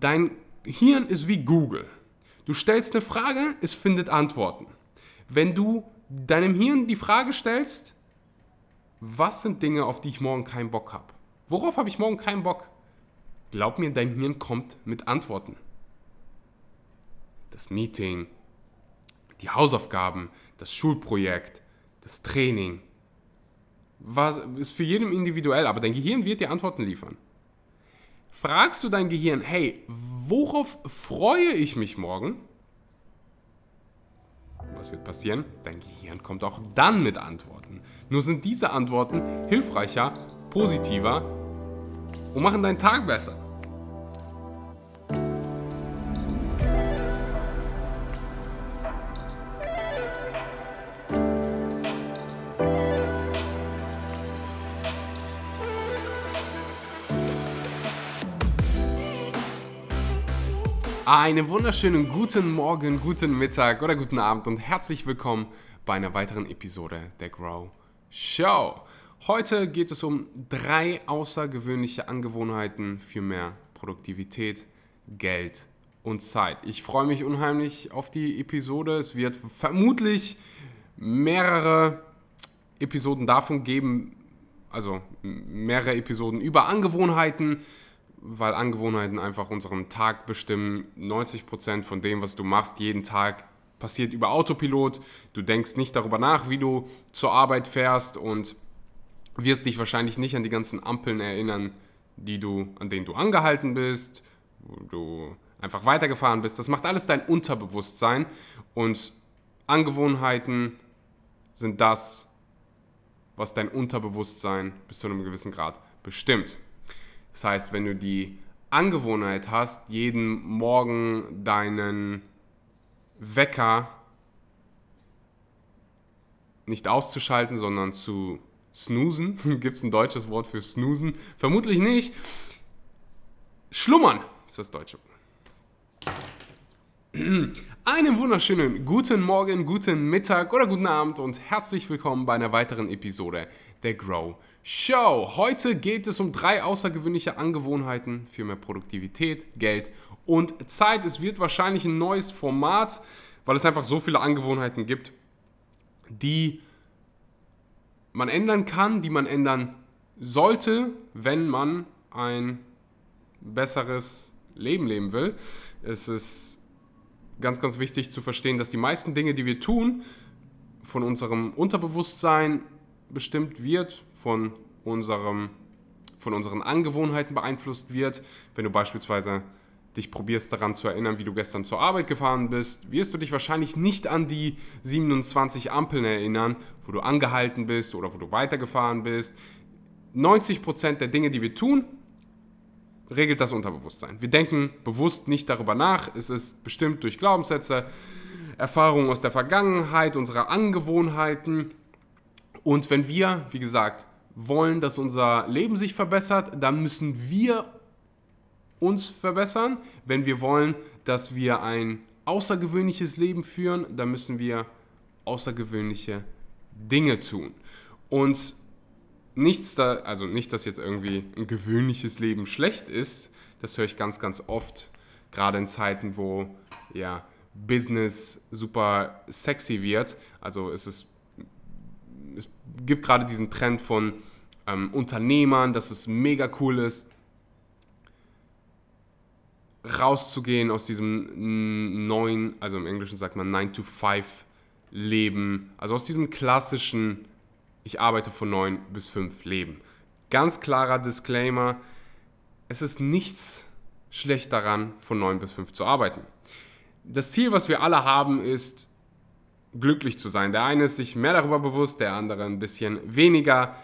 Dein Hirn ist wie Google. Du stellst eine Frage, es findet Antworten. Wenn du deinem Hirn die Frage stellst, was sind Dinge, auf die ich morgen keinen Bock habe? Worauf habe ich morgen keinen Bock? Glaub mir, dein Hirn kommt mit Antworten. Das Meeting, die Hausaufgaben, das Schulprojekt, das Training. Was ist für jeden individuell, aber dein Gehirn wird dir Antworten liefern. Fragst du dein Gehirn, hey, worauf freue ich mich morgen? Was wird passieren? Dein Gehirn kommt auch dann mit Antworten. Nur sind diese Antworten hilfreicher, positiver und machen deinen Tag besser. Einen wunderschönen guten Morgen, guten Mittag oder guten Abend und herzlich willkommen bei einer weiteren Episode der Grow Show. Heute geht es um drei außergewöhnliche Angewohnheiten für mehr Produktivität, Geld und Zeit. Ich freue mich unheimlich auf die Episode. Es wird vermutlich mehrere Episoden davon geben, also mehrere Episoden über Angewohnheiten weil Angewohnheiten einfach unseren Tag bestimmen. 90% von dem, was du machst jeden Tag, passiert über Autopilot. Du denkst nicht darüber nach, wie du zur Arbeit fährst und wirst dich wahrscheinlich nicht an die ganzen Ampeln erinnern, die du, an denen du angehalten bist, wo du einfach weitergefahren bist. Das macht alles dein Unterbewusstsein und Angewohnheiten sind das, was dein Unterbewusstsein bis zu einem gewissen Grad bestimmt. Das heißt, wenn du die Angewohnheit hast, jeden Morgen deinen Wecker nicht auszuschalten, sondern zu snoosen. Gibt es ein deutsches Wort für snoosen? Vermutlich nicht. Schlummern ist das deutsche. Einen wunderschönen guten Morgen, guten Mittag oder guten Abend und herzlich willkommen bei einer weiteren Episode der Grow Show. Heute geht es um drei außergewöhnliche Angewohnheiten für mehr Produktivität, Geld und Zeit. Es wird wahrscheinlich ein neues Format, weil es einfach so viele Angewohnheiten gibt, die man ändern kann, die man ändern sollte, wenn man ein besseres Leben leben will. Es ist ganz, ganz wichtig zu verstehen, dass die meisten Dinge, die wir tun, von unserem Unterbewusstsein bestimmt wird, von, unserem, von unseren Angewohnheiten beeinflusst wird. Wenn du beispielsweise dich probierst daran zu erinnern, wie du gestern zur Arbeit gefahren bist, wirst du dich wahrscheinlich nicht an die 27 Ampeln erinnern, wo du angehalten bist oder wo du weitergefahren bist. 90% der Dinge, die wir tun, regelt das Unterbewusstsein. Wir denken bewusst nicht darüber nach. Es ist bestimmt durch Glaubenssätze, Erfahrungen aus der Vergangenheit, unsere Angewohnheiten und wenn wir, wie gesagt, wollen, dass unser Leben sich verbessert, dann müssen wir uns verbessern. Wenn wir wollen, dass wir ein außergewöhnliches Leben führen, dann müssen wir außergewöhnliche Dinge tun. Und nichts da, also nicht, dass jetzt irgendwie ein gewöhnliches Leben schlecht ist, das höre ich ganz, ganz oft, gerade in Zeiten, wo ja Business super sexy wird. Also es ist es gibt gerade diesen Trend von ähm, Unternehmern, dass es mega cool ist, rauszugehen aus diesem neuen, also im Englischen sagt man 9 to 5 Leben, also aus diesem klassischen, ich arbeite von 9 bis 5 Leben. Ganz klarer Disclaimer, es ist nichts schlecht daran, von 9 bis 5 zu arbeiten. Das Ziel, was wir alle haben, ist, glücklich zu sein. Der eine ist sich mehr darüber bewusst, der andere ein bisschen weniger.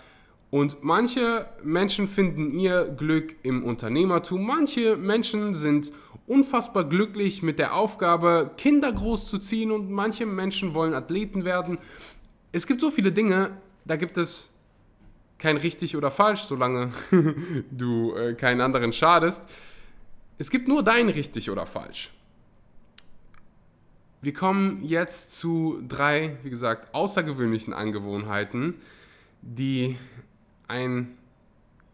Und manche Menschen finden ihr Glück im Unternehmertum. Manche Menschen sind unfassbar glücklich mit der Aufgabe, Kinder großzuziehen und manche Menschen wollen Athleten werden. Es gibt so viele Dinge, da gibt es kein richtig oder falsch, solange du äh, keinen anderen schadest. Es gibt nur dein richtig oder falsch. Wir kommen jetzt zu drei, wie gesagt, außergewöhnlichen Angewohnheiten, die ein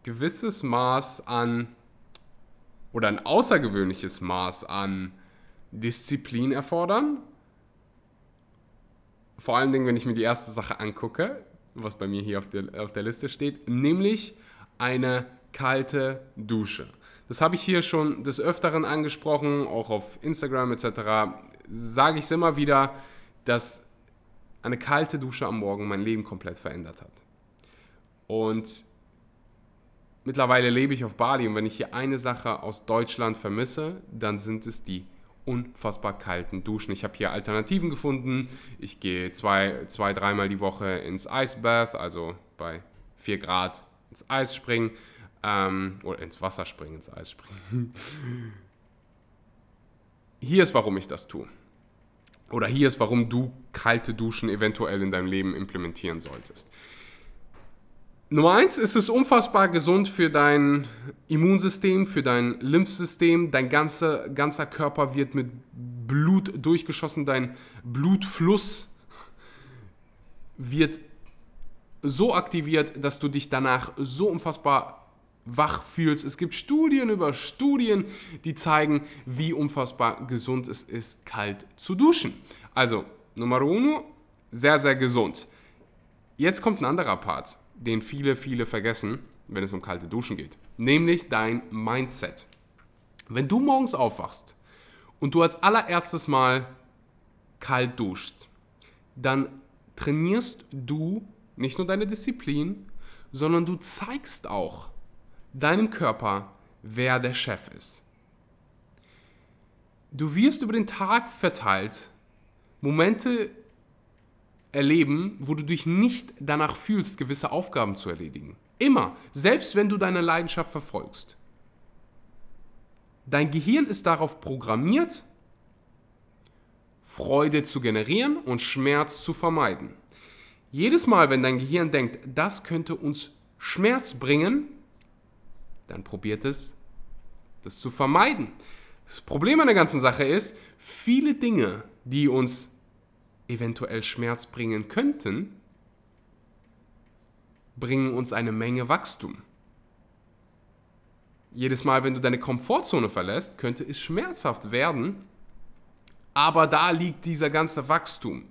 gewisses Maß an oder ein außergewöhnliches Maß an Disziplin erfordern. Vor allen Dingen, wenn ich mir die erste Sache angucke, was bei mir hier auf der, auf der Liste steht, nämlich eine kalte Dusche. Das habe ich hier schon des Öfteren angesprochen, auch auf Instagram etc. Sage ich es immer wieder, dass eine kalte Dusche am Morgen mein Leben komplett verändert hat. Und mittlerweile lebe ich auf Bali und wenn ich hier eine Sache aus Deutschland vermisse, dann sind es die unfassbar kalten Duschen. Ich habe hier Alternativen gefunden. Ich gehe zwei, zwei dreimal die Woche ins Icebath, also bei 4 Grad ins Eis springen. Ähm, oder ins Wasser springen, ins Eis springen. Hier ist, warum ich das tue. Oder hier ist, warum du kalte Duschen eventuell in deinem Leben implementieren solltest. Nummer eins ist es unfassbar gesund für dein Immunsystem, für dein Lymphsystem. Dein ganzer, ganzer Körper wird mit Blut durchgeschossen. Dein Blutfluss wird so aktiviert, dass du dich danach so unfassbar wach fühlst. Es gibt Studien über Studien, die zeigen, wie unfassbar gesund es ist, kalt zu duschen. Also, Nummer uno, sehr, sehr gesund. Jetzt kommt ein anderer Part den viele, viele vergessen, wenn es um kalte Duschen geht. Nämlich dein Mindset. Wenn du morgens aufwachst und du als allererstes Mal kalt duschst, dann trainierst du nicht nur deine Disziplin, sondern du zeigst auch deinem Körper, wer der Chef ist. Du wirst über den Tag verteilt Momente erleben, wo du dich nicht danach fühlst, gewisse Aufgaben zu erledigen. Immer, selbst wenn du deine Leidenschaft verfolgst. Dein Gehirn ist darauf programmiert, Freude zu generieren und Schmerz zu vermeiden. Jedes Mal, wenn dein Gehirn denkt, das könnte uns Schmerz bringen, dann probiert es, das zu vermeiden. Das Problem an der ganzen Sache ist, viele Dinge, die uns eventuell Schmerz bringen könnten, bringen uns eine Menge Wachstum. Jedes Mal, wenn du deine Komfortzone verlässt, könnte es schmerzhaft werden, aber da liegt dieser ganze Wachstum.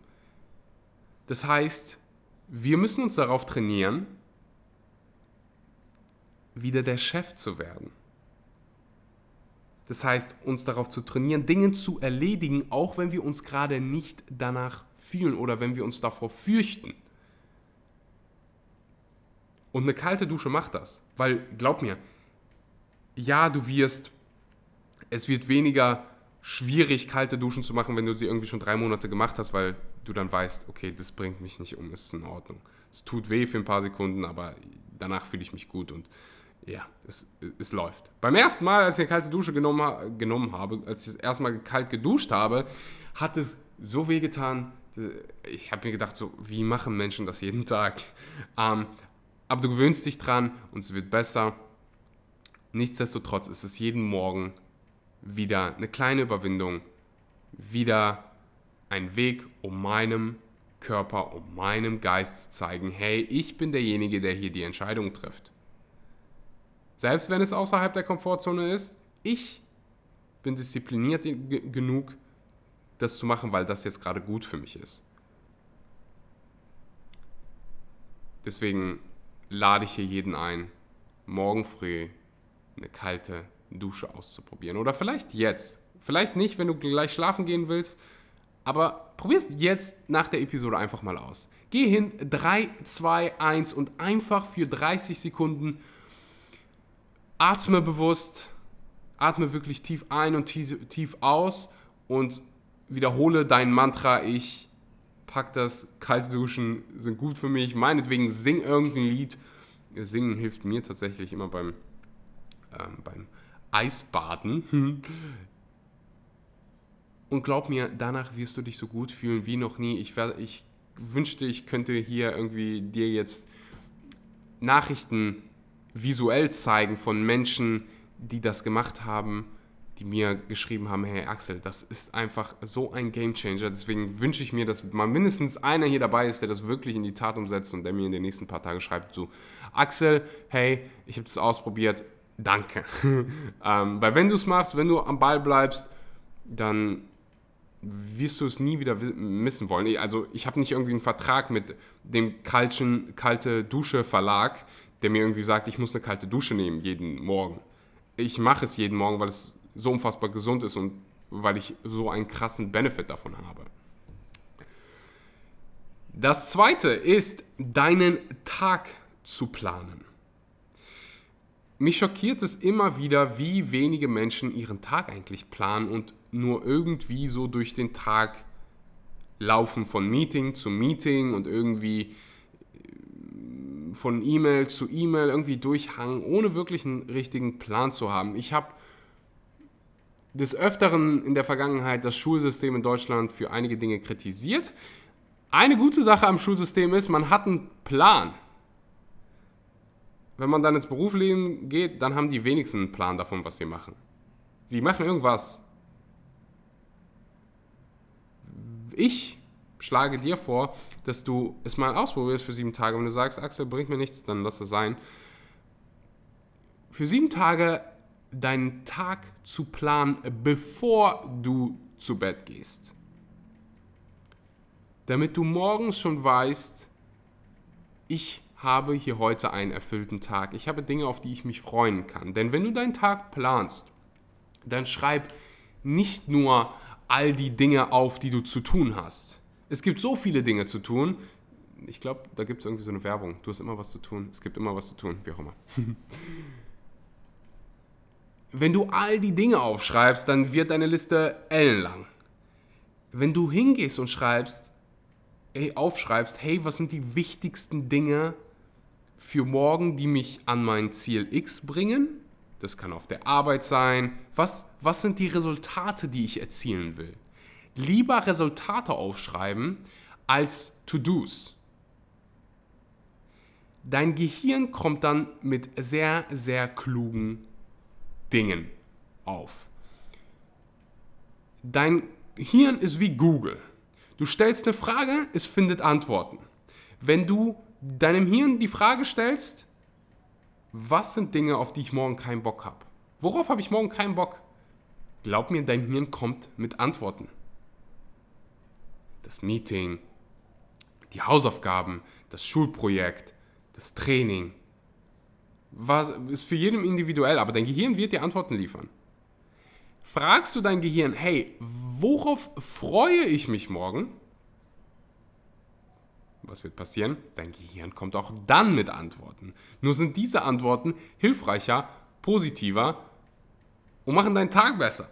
Das heißt, wir müssen uns darauf trainieren, wieder der Chef zu werden. Das heißt, uns darauf zu trainieren, Dinge zu erledigen, auch wenn wir uns gerade nicht danach fühlen oder wenn wir uns davor fürchten. Und eine kalte Dusche macht das. Weil, glaub mir, ja, du wirst, es wird weniger schwierig, kalte Duschen zu machen, wenn du sie irgendwie schon drei Monate gemacht hast, weil du dann weißt, okay, das bringt mich nicht um, ist in Ordnung. Es tut weh für ein paar Sekunden, aber danach fühle ich mich gut und ja, es, es läuft. Beim ersten Mal, als ich eine kalte Dusche genommen, genommen habe, als ich das erste Mal kalt geduscht habe, hat es so weh getan. Ich habe mir gedacht, so, wie machen Menschen das jeden Tag? Ähm, aber du gewöhnst dich dran und es wird besser. Nichtsdestotrotz ist es jeden Morgen wieder eine kleine Überwindung, wieder ein Weg, um meinem Körper, um meinem Geist zu zeigen, hey, ich bin derjenige, der hier die Entscheidung trifft. Selbst wenn es außerhalb der Komfortzone ist, ich bin diszipliniert genug, das zu machen, weil das jetzt gerade gut für mich ist. Deswegen lade ich hier jeden ein, morgen früh eine kalte Dusche auszuprobieren. Oder vielleicht jetzt. Vielleicht nicht, wenn du gleich schlafen gehen willst. Aber probier es jetzt nach der Episode einfach mal aus. Geh hin, 3, 2, 1 und einfach für 30 Sekunden atme bewusst, atme wirklich tief ein und tief, tief aus und wiederhole dein Mantra, ich pack das, kalte Duschen sind gut für mich, meinetwegen sing irgendein Lied. Singen hilft mir tatsächlich immer beim, ähm, beim Eisbaden. Und glaub mir, danach wirst du dich so gut fühlen wie noch nie. Ich, ich wünschte, ich könnte hier irgendwie dir jetzt Nachrichten visuell zeigen von Menschen, die das gemacht haben, die mir geschrieben haben, hey Axel, das ist einfach so ein Game Changer. Deswegen wünsche ich mir, dass mal mindestens einer hier dabei ist, der das wirklich in die Tat umsetzt und der mir in den nächsten paar Tagen schreibt, so Axel, hey, ich habe das ausprobiert, danke. ähm, weil wenn du es machst, wenn du am Ball bleibst, dann wirst du es nie wieder missen wollen. Also ich habe nicht irgendwie einen Vertrag mit dem kalten, kalte Dusche Verlag, der mir irgendwie sagt, ich muss eine kalte Dusche nehmen jeden Morgen. Ich mache es jeden Morgen, weil es so unfassbar gesund ist und weil ich so einen krassen Benefit davon habe. Das zweite ist, deinen Tag zu planen. Mich schockiert es immer wieder, wie wenige Menschen ihren Tag eigentlich planen und nur irgendwie so durch den Tag laufen von Meeting zu Meeting und irgendwie von E-Mail zu E-Mail irgendwie durchhangen, ohne wirklich einen richtigen Plan zu haben. Ich habe des Öfteren in der Vergangenheit das Schulsystem in Deutschland für einige Dinge kritisiert. Eine gute Sache am Schulsystem ist, man hat einen Plan wenn man dann ins Berufsleben geht, dann haben die wenigsten einen Plan davon, was sie machen. Sie machen irgendwas. Ich schlage dir vor, dass du es mal ausprobierst für sieben Tage. Wenn du sagst, Axel, bringt mir nichts, dann lass es sein. Für sieben Tage deinen Tag zu planen, bevor du zu Bett gehst. Damit du morgens schon weißt, ich habe hier heute einen erfüllten Tag. Ich habe Dinge, auf die ich mich freuen kann. Denn wenn du deinen Tag planst, dann schreib nicht nur all die Dinge auf, die du zu tun hast. Es gibt so viele Dinge zu tun. Ich glaube, da gibt es irgendwie so eine Werbung. Du hast immer was zu tun. Es gibt immer was zu tun, wie auch immer. Wenn du all die Dinge aufschreibst, dann wird deine Liste ellenlang. Wenn du hingehst und schreibst, hey, aufschreibst, hey, was sind die wichtigsten Dinge, für morgen, die mich an mein Ziel X bringen. Das kann auf der Arbeit sein. Was, was sind die Resultate, die ich erzielen will? Lieber Resultate aufschreiben als To-Dos. Dein Gehirn kommt dann mit sehr, sehr klugen Dingen auf. Dein Hirn ist wie Google. Du stellst eine Frage, es findet Antworten. Wenn du deinem Hirn die Frage stellst, was sind Dinge, auf die ich morgen keinen Bock habe? Worauf habe ich morgen keinen Bock? Glaub mir, dein Hirn kommt mit Antworten. Das Meeting, die Hausaufgaben, das Schulprojekt, das Training. Was, ist für jeden individuell, aber dein Gehirn wird dir Antworten liefern. Fragst du dein Gehirn, hey, worauf freue ich mich morgen? Was wird passieren? Dein Gehirn kommt auch dann mit Antworten. Nur sind diese Antworten hilfreicher, positiver und machen deinen Tag besser.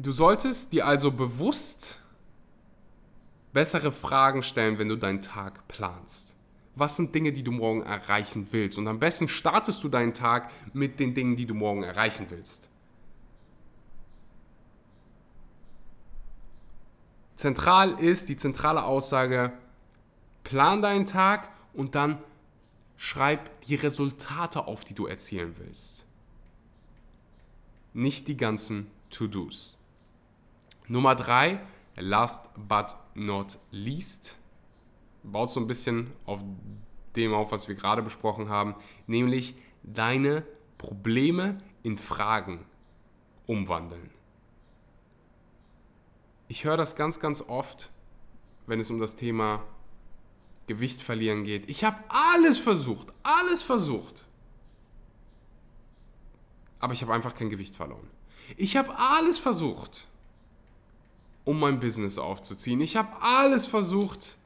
Du solltest dir also bewusst bessere Fragen stellen, wenn du deinen Tag planst. Was sind Dinge, die du morgen erreichen willst? Und am besten startest du deinen Tag mit den Dingen, die du morgen erreichen willst. Zentral ist die zentrale Aussage, plan deinen Tag und dann schreib die Resultate auf, die du erzielen willst. Nicht die ganzen To-Dos. Nummer drei, last but not least, baut so ein bisschen auf dem auf, was wir gerade besprochen haben, nämlich deine Probleme in Fragen umwandeln. Ich höre das ganz, ganz oft, wenn es um das Thema Gewicht verlieren geht. Ich habe alles versucht, alles versucht. Aber ich habe einfach kein Gewicht verloren. Ich habe alles versucht, um mein Business aufzuziehen. Ich habe alles versucht,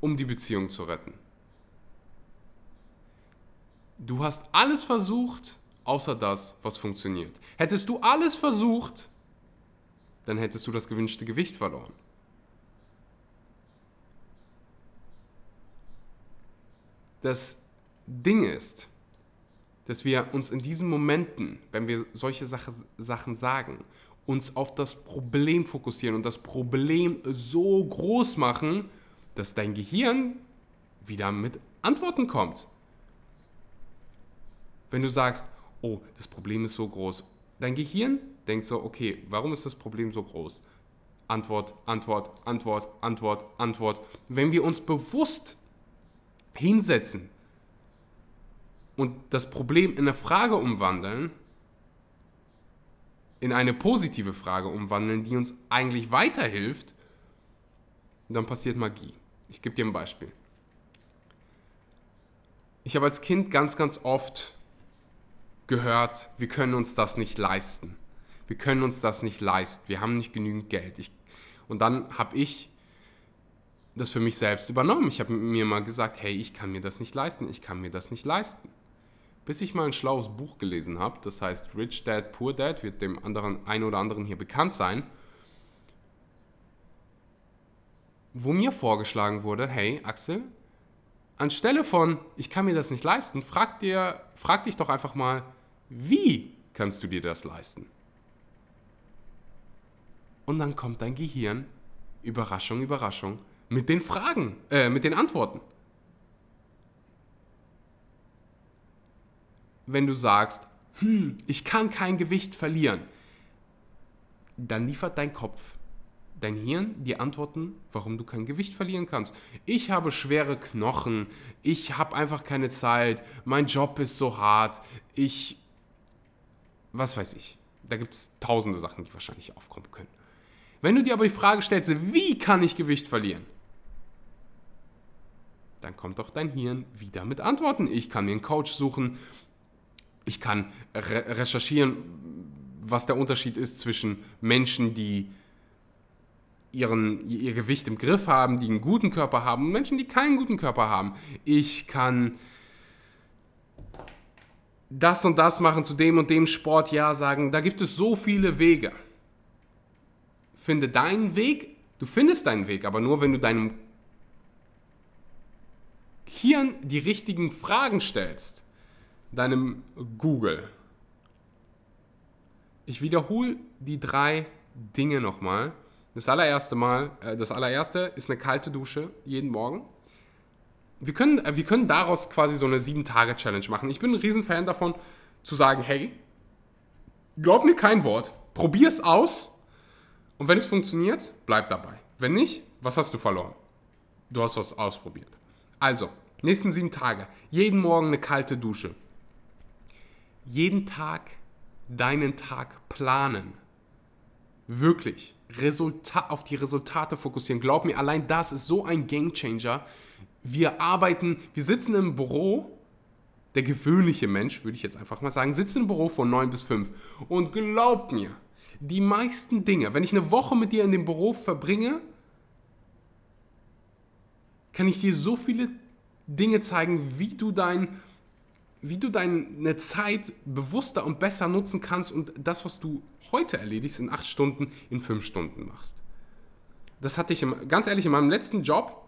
um die Beziehung zu retten. Du hast alles versucht, außer das, was funktioniert. Hättest du alles versucht, dann hättest du das gewünschte Gewicht verloren. Das Ding ist, dass wir uns in diesen Momenten, wenn wir solche Sache, Sachen sagen, uns auf das Problem fokussieren und das Problem so groß machen, dass dein Gehirn wieder mit Antworten kommt. Wenn du sagst, oh, das Problem ist so groß, dein Gehirn denkt so, okay, warum ist das Problem so groß? Antwort, Antwort, Antwort, Antwort, Antwort. Wenn wir uns bewusst hinsetzen und das Problem in eine Frage umwandeln, in eine positive Frage umwandeln, die uns eigentlich weiterhilft, dann passiert Magie. Ich gebe dir ein Beispiel. Ich habe als Kind ganz, ganz oft gehört, wir können uns das nicht leisten. Wir können uns das nicht leisten. Wir haben nicht genügend Geld. Ich, und dann habe ich das für mich selbst übernommen. Ich habe mir mal gesagt, hey, ich kann mir das nicht leisten. Ich kann mir das nicht leisten bis ich mal ein schlaues Buch gelesen habe, das heißt Rich Dad, Poor Dad, wird dem anderen, einen oder anderen hier bekannt sein, wo mir vorgeschlagen wurde, hey Axel, anstelle von ich kann mir das nicht leisten, frag, dir, frag dich doch einfach mal, wie kannst du dir das leisten? Und dann kommt dein Gehirn, Überraschung, Überraschung, mit den Fragen, äh, mit den Antworten. Wenn du sagst, hm, ich kann kein Gewicht verlieren, dann liefert dein Kopf, dein Hirn die Antworten, warum du kein Gewicht verlieren kannst. Ich habe schwere Knochen, ich habe einfach keine Zeit, mein Job ist so hart, ich, was weiß ich. Da gibt es tausende Sachen, die wahrscheinlich aufkommen können. Wenn du dir aber die Frage stellst, wie kann ich Gewicht verlieren? Dann kommt doch dein Hirn wieder mit Antworten. Ich kann mir einen Coach suchen, ich kann re recherchieren, was der Unterschied ist zwischen Menschen, die ihren, ihr Gewicht im Griff haben, die einen guten Körper haben und Menschen, die keinen guten Körper haben. Ich kann das und das machen zu dem und dem Sport, ja sagen, da gibt es so viele Wege. Finde deinen Weg, du findest deinen Weg, aber nur wenn du deinem Hirn die richtigen Fragen stellst deinem Google. Ich wiederhole die drei Dinge nochmal. Das allererste Mal, äh, das allererste ist eine kalte Dusche jeden Morgen. Wir können, äh, wir können daraus quasi so eine 7-Tage-Challenge machen. Ich bin ein Riesenfan davon, zu sagen, hey, glaub mir kein Wort, probier es aus und wenn es funktioniert, bleib dabei. Wenn nicht, was hast du verloren? Du hast was ausprobiert. Also, nächsten sieben Tage, jeden Morgen eine kalte Dusche jeden Tag deinen Tag planen. Wirklich. Resultat, auf die Resultate fokussieren. Glaub mir, allein das ist so ein Gamechanger. Wir arbeiten, wir sitzen im Büro, der gewöhnliche Mensch, würde ich jetzt einfach mal sagen, sitzt im Büro von 9 bis 5. Und glaub mir, die meisten Dinge, wenn ich eine Woche mit dir in dem Büro verbringe, kann ich dir so viele Dinge zeigen, wie du dein wie du deine Zeit bewusster und besser nutzen kannst und das, was du heute erledigst, in acht Stunden, in fünf Stunden machst. Das hatte ich, ganz ehrlich, in meinem letzten Job,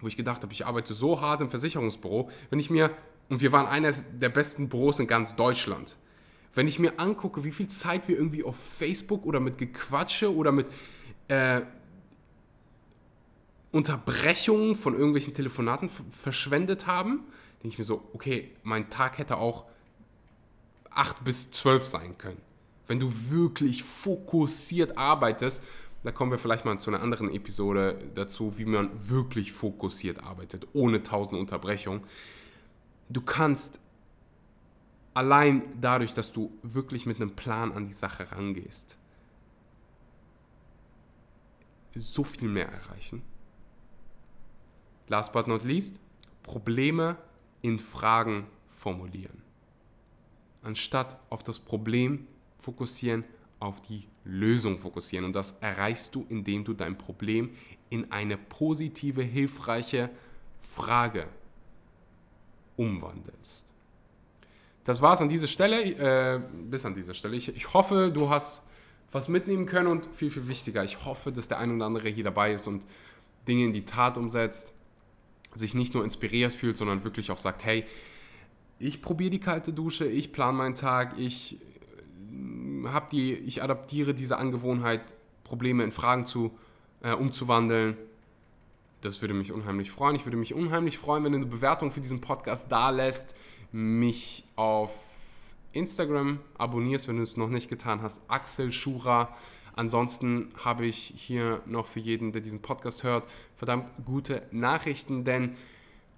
wo ich gedacht habe, ich arbeite so hart im Versicherungsbüro, wenn ich mir, und wir waren eines der besten Büros in ganz Deutschland, wenn ich mir angucke, wie viel Zeit wir irgendwie auf Facebook oder mit Gequatsche oder mit äh, Unterbrechungen von irgendwelchen Telefonaten verschwendet haben, denke ich mir so, okay, mein Tag hätte auch 8 bis 12 sein können. Wenn du wirklich fokussiert arbeitest, da kommen wir vielleicht mal zu einer anderen Episode dazu, wie man wirklich fokussiert arbeitet, ohne tausend Unterbrechungen. Du kannst allein dadurch, dass du wirklich mit einem Plan an die Sache rangehst, so viel mehr erreichen. Last but not least, Probleme in Fragen formulieren. Anstatt auf das Problem fokussieren, auf die Lösung fokussieren. Und das erreichst du, indem du dein Problem in eine positive, hilfreiche Frage umwandelst. Das war es an dieser Stelle, äh, bis an dieser Stelle. Ich, ich hoffe, du hast was mitnehmen können und viel, viel wichtiger, ich hoffe, dass der ein oder andere hier dabei ist und Dinge in die Tat umsetzt sich nicht nur inspiriert fühlt, sondern wirklich auch sagt, hey, ich probiere die kalte Dusche, ich plane meinen Tag, ich äh, habe die, ich adaptiere diese Angewohnheit, Probleme in Fragen zu äh, umzuwandeln. Das würde mich unheimlich freuen. Ich würde mich unheimlich freuen, wenn du eine Bewertung für diesen Podcast da lässt, mich auf Instagram abonnierst, wenn du es noch nicht getan hast. Axel Schura Ansonsten habe ich hier noch für jeden, der diesen Podcast hört, verdammt gute Nachrichten, denn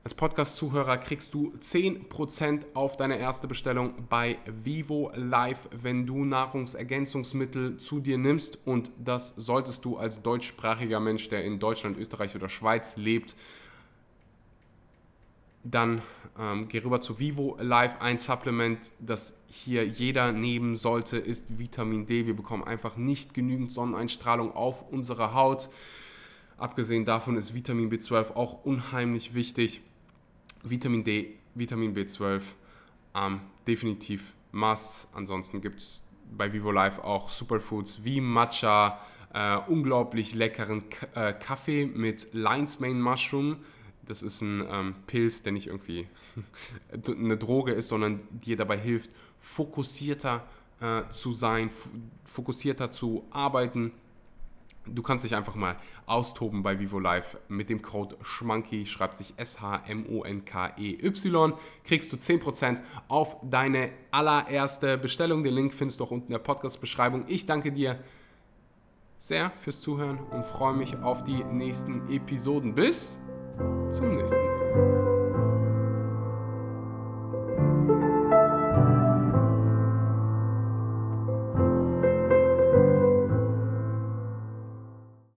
Als Podcast-Zuhörer kriegst du 10% auf deine erste Bestellung bei Vivo Live, wenn du Nahrungsergänzungsmittel zu dir nimmst. Und das solltest du als deutschsprachiger Mensch, der in Deutschland, Österreich oder Schweiz lebt, dann ähm, geh rüber zu Vivo Live. Ein Supplement, das hier jeder nehmen sollte, ist Vitamin D. Wir bekommen einfach nicht genügend Sonneneinstrahlung auf unsere Haut. Abgesehen davon ist Vitamin B12 auch unheimlich wichtig. Vitamin D, Vitamin B12, ähm, definitiv Musts. Ansonsten gibt es bei Vivo Life auch Superfoods wie Matcha, äh, unglaublich leckeren K äh, Kaffee mit Lion's Mane Mushroom. Das ist ein ähm, Pilz, der nicht irgendwie eine Droge ist, sondern dir dabei hilft, fokussierter äh, zu sein, fokussierter zu arbeiten Du kannst dich einfach mal austoben bei Vivo Live mit dem Code SCHMONKEY, schreibt sich S-H-M-O-N-K-E-Y, kriegst du 10% auf deine allererste Bestellung. Den Link findest du auch unten in der Podcast-Beschreibung. Ich danke dir sehr fürs Zuhören und freue mich auf die nächsten Episoden. Bis そうですね。